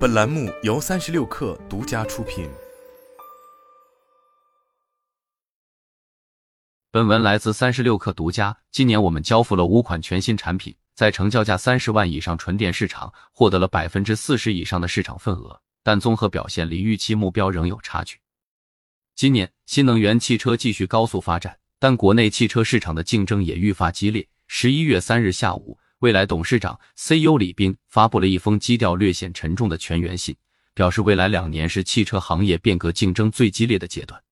本栏目由三十六氪独家出品。本文来自三十六氪独家。今年我们交付了五款全新产品，在成交价三十万以上纯电市场获得了百分之四十以上的市场份额，但综合表现离预期目标仍有差距。今年新能源汽车继续高速发展，但国内汽车市场的竞争也愈发激烈。十一月三日下午。蔚来董事长 CEO 李斌发布了一封基调略显沉重的全员信，表示未来两年是汽车行业变革竞争最激烈的阶段，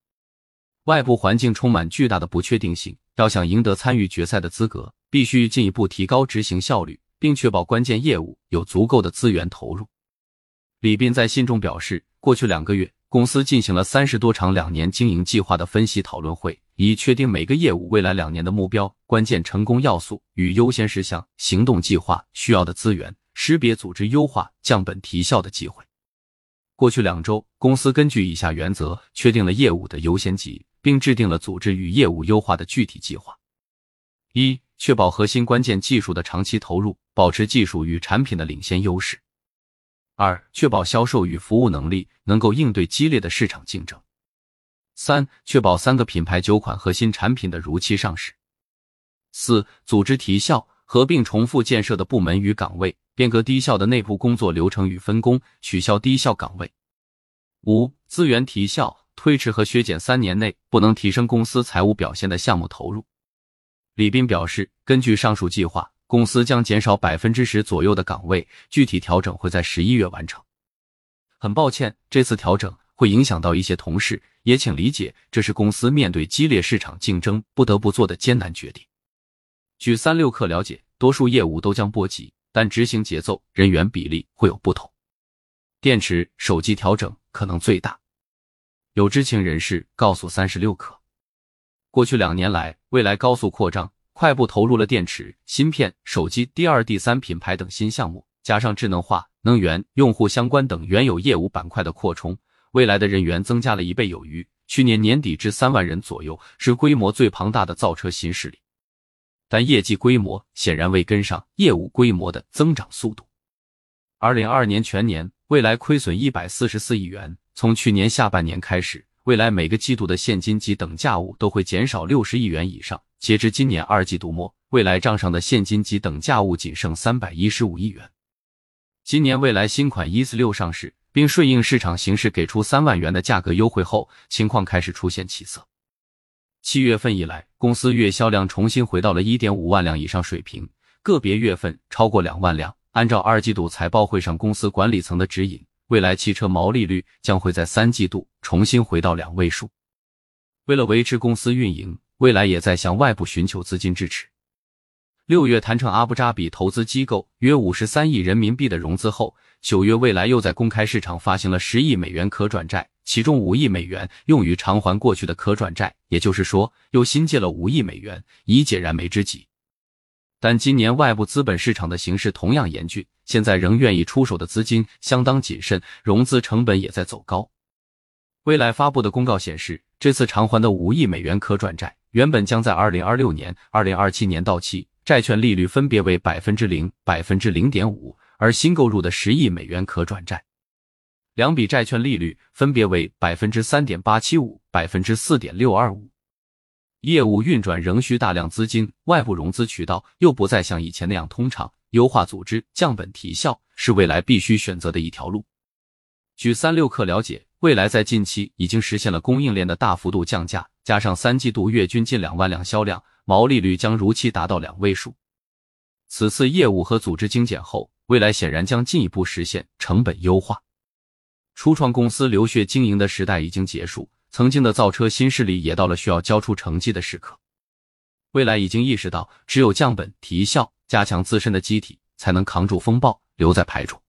外部环境充满巨大的不确定性。要想赢得参与决赛的资格，必须进一步提高执行效率，并确保关键业务有足够的资源投入。李斌在信中表示，过去两个月。公司进行了三十多场两年经营计划的分析讨论会，以确定每个业务未来两年的目标、关键成功要素与优先事项、行动计划需要的资源，识别组织优化、降本提效的机会。过去两周，公司根据以下原则确定了业务的优先级，并制定了组织与业务优化的具体计划：一、确保核心关键技术的长期投入，保持技术与产品的领先优势。二、确保销售与服务能力能够应对激烈的市场竞争。三、确保三个品牌九款核心产品的如期上市。四、组织提效，合并重复建设的部门与岗位，变革低效的内部工作流程与分工，取消低效岗位。五、资源提效，推迟和削减三年内不能提升公司财务表现的项目投入。李斌表示，根据上述计划。公司将减少百分之十左右的岗位，具体调整会在十一月完成。很抱歉，这次调整会影响到一些同事，也请理解，这是公司面对激烈市场竞争不得不做的艰难决定。据三六氪了解，多数业务都将波及，但执行节奏、人员比例会有不同。电池、手机调整可能最大。有知情人士告诉三十六氪，过去两年来，未来高速扩张。快步投入了电池、芯片、手机第二、第三品牌等新项目，加上智能化、能源、用户相关等原有业务板块的扩充，未来的人员增加了一倍有余。去年年底至三万人左右，是规模最庞大的造车新势力，但业绩规模显然未跟上业务规模的增长速度。二零二二年全年，未来亏损一百四十四亿元。从去年下半年开始，未来每个季度的现金及等价物都会减少六十亿元以上。截至今年二季度末，未来账上的现金及等价物仅剩三百一十五亿元。今年未来新款 E 四六上市，并顺应市场形势给出三万元的价格优惠后，情况开始出现起色。七月份以来，公司月销量重新回到了一点五万辆以上水平，个别月份超过两万辆。按照二季度财报会上公司管理层的指引，未来汽车毛利率将会在三季度重新回到两位数。为了维持公司运营。未来也在向外部寻求资金支持。六月谈成阿布扎比投资机构约五十三亿人民币的融资后，九月未来又在公开市场发行了十亿美元可转债，其中五亿美元用于偿还过去的可转债，也就是说又新借了五亿美元以解燃眉之急。但今年外部资本市场的形势同样严峻，现在仍愿意出手的资金相当谨慎，融资成本也在走高。未来发布的公告显示，这次偿还的五亿美元可转债。原本将在二零二六年、二零二七年到期，债券利率分别为百分之零、百分之零点五，而新购入的十亿美元可转债，两笔债券利率分别为百分之三点八七五、百分之四点六二五。业务运转仍需大量资金，外部融资渠道又不再像以前那样通畅，优化组织、降本提效是未来必须选择的一条路。据三六氪了解，未来在近期已经实现了供应链的大幅度降价。加上三季度月均近两万辆销量，毛利率将如期达到两位数。此次业务和组织精简后，未来显然将进一步实现成本优化。初创公司流血经营的时代已经结束，曾经的造车新势力也到了需要交出成绩的时刻。未来已经意识到，只有降本提效，加强自身的机体，才能扛住风暴，留在牌桌。